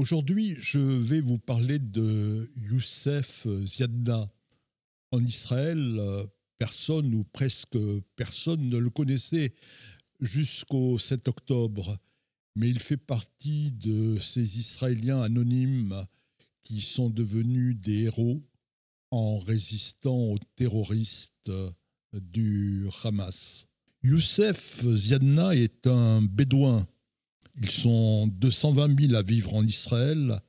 Aujourd'hui, je vais vous parler de Youssef Ziadna. En Israël, personne ou presque personne ne le connaissait jusqu'au 7 octobre, mais il fait partie de ces Israéliens anonymes qui sont devenus des héros en résistant aux terroristes du Hamas. Youssef Ziadna est un bédouin ils sont 220 000 à vivre en Israël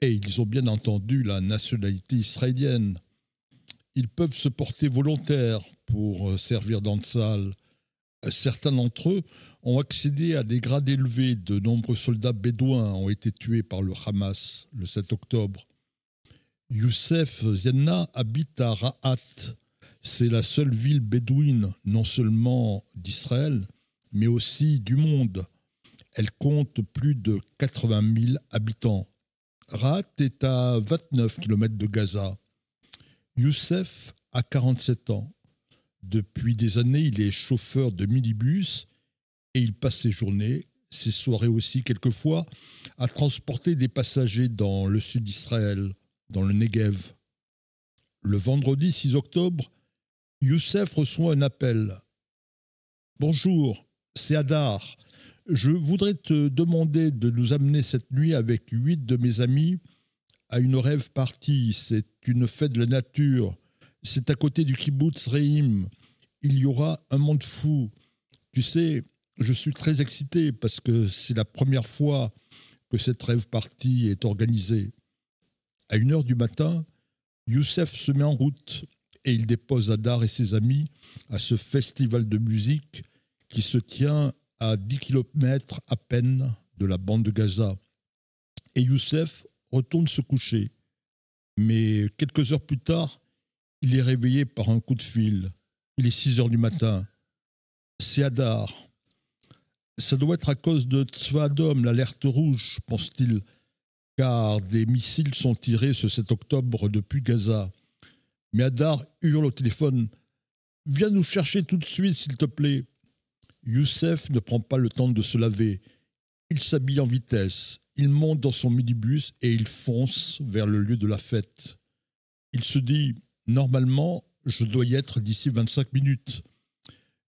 et ils ont bien entendu la nationalité israélienne. Ils peuvent se porter volontaires pour euh, servir dans le salle. Certains d'entre eux ont accédé à des grades élevés. De nombreux soldats bédouins ont été tués par le Hamas le 7 octobre. Youssef Zianna habite à Ra'at. C'est la seule ville bédouine, non seulement d'Israël, mais aussi du monde. Elle compte plus de 80 000 habitants. Rat est à 29 km de Gaza. Youssef a 47 ans. Depuis des années, il est chauffeur de minibus et il passe ses journées, ses soirées aussi quelquefois, à transporter des passagers dans le sud d'Israël, dans le Negev. Le vendredi 6 octobre, Youssef reçoit un appel. Bonjour, c'est Adar. Je voudrais te demander de nous amener cette nuit avec huit de mes amis à une rêve partie. C'est une fête de la nature. C'est à côté du kibbutz Reim. Il y aura un monde fou. Tu sais, je suis très excité parce que c'est la première fois que cette rêve partie est organisée. À une heure du matin, Youssef se met en route et il dépose Adar et ses amis à ce festival de musique qui se tient à 10 km à peine de la bande de Gaza. Et Youssef retourne se coucher. Mais quelques heures plus tard, il est réveillé par un coup de fil. Il est 6 heures du matin. C'est Hadar. Ça doit être à cause de Tzvadom, l'alerte rouge, pense-t-il, car des missiles sont tirés ce 7 octobre depuis Gaza. Mais Hadar hurle au téléphone Viens nous chercher tout de suite, s'il te plaît. Youssef ne prend pas le temps de se laver. Il s'habille en vitesse, il monte dans son minibus et il fonce vers le lieu de la fête. Il se dit Normalement, je dois y être d'ici 25 minutes.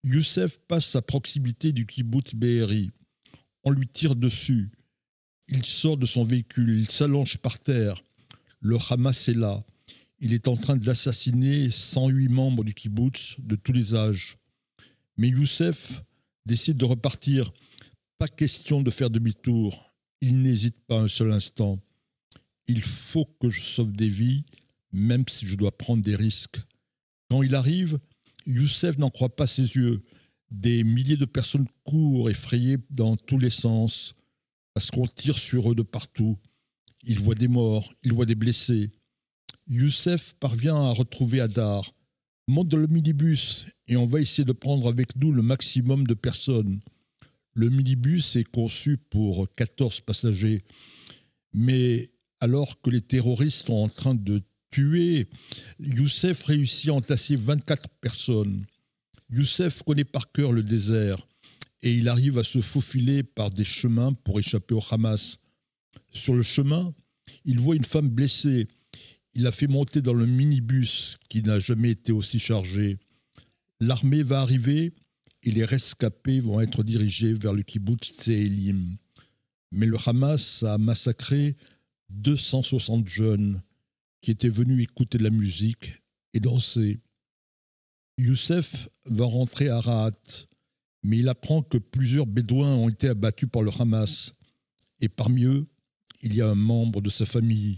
Youssef passe à proximité du kibbutz Be'eri. On lui tire dessus. Il sort de son véhicule, il s'allonge par terre. Le Hamas est là. Il est en train d'assassiner 108 membres du kibbutz de tous les âges. Mais Youssef décide de repartir. Pas question de faire demi-tour. Il n'hésite pas un seul instant. Il faut que je sauve des vies, même si je dois prendre des risques. Quand il arrive, Youssef n'en croit pas ses yeux. Des milliers de personnes courent effrayées dans tous les sens, parce qu'on tire sur eux de partout. Il voit des morts, il voit des blessés. Youssef parvient à retrouver Adar monte dans le minibus et on va essayer de prendre avec nous le maximum de personnes. Le minibus est conçu pour 14 passagers, mais alors que les terroristes sont en train de tuer, Youssef réussit à entasser 24 personnes. Youssef connaît par cœur le désert et il arrive à se faufiler par des chemins pour échapper au Hamas. Sur le chemin, il voit une femme blessée il a fait monter dans le minibus qui n'a jamais été aussi chargé. L'armée va arriver et les rescapés vont être dirigés vers le kibbutz Tseelim. Mais le Hamas a massacré 260 jeunes qui étaient venus écouter de la musique et danser. Youssef va rentrer à Rahat, mais il apprend que plusieurs Bédouins ont été abattus par le Hamas. Et parmi eux, il y a un membre de sa famille,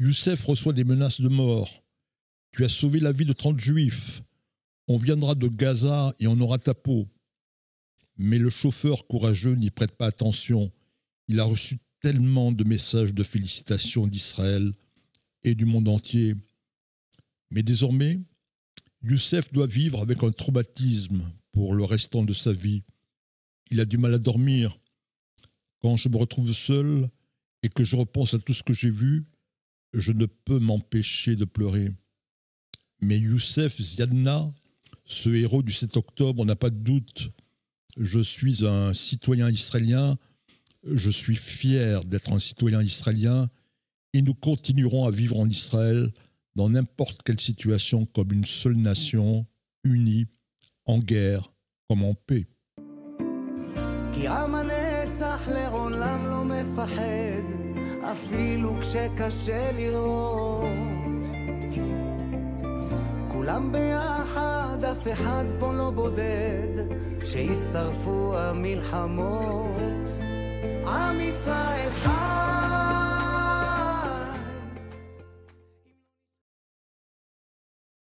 Youssef reçoit des menaces de mort. Tu as sauvé la vie de 30 juifs. On viendra de Gaza et on aura ta peau. Mais le chauffeur courageux n'y prête pas attention. Il a reçu tellement de messages de félicitations d'Israël et du monde entier. Mais désormais, Youssef doit vivre avec un traumatisme pour le restant de sa vie. Il a du mal à dormir. Quand je me retrouve seul et que je repense à tout ce que j'ai vu, je ne peux m'empêcher de pleurer. Mais Youssef Ziadna, ce héros du 7 octobre, n'a pas de doute. Je suis un citoyen israélien Je suis fier d'être un citoyen israélien et nous continuerons à vivre en Israël dans n'importe quelle situation comme une seule nation, unie, en guerre comme en paix. כולם ביחד, אף אחד פה לא בודד, שישרפו המלחמות. עם ישראל חי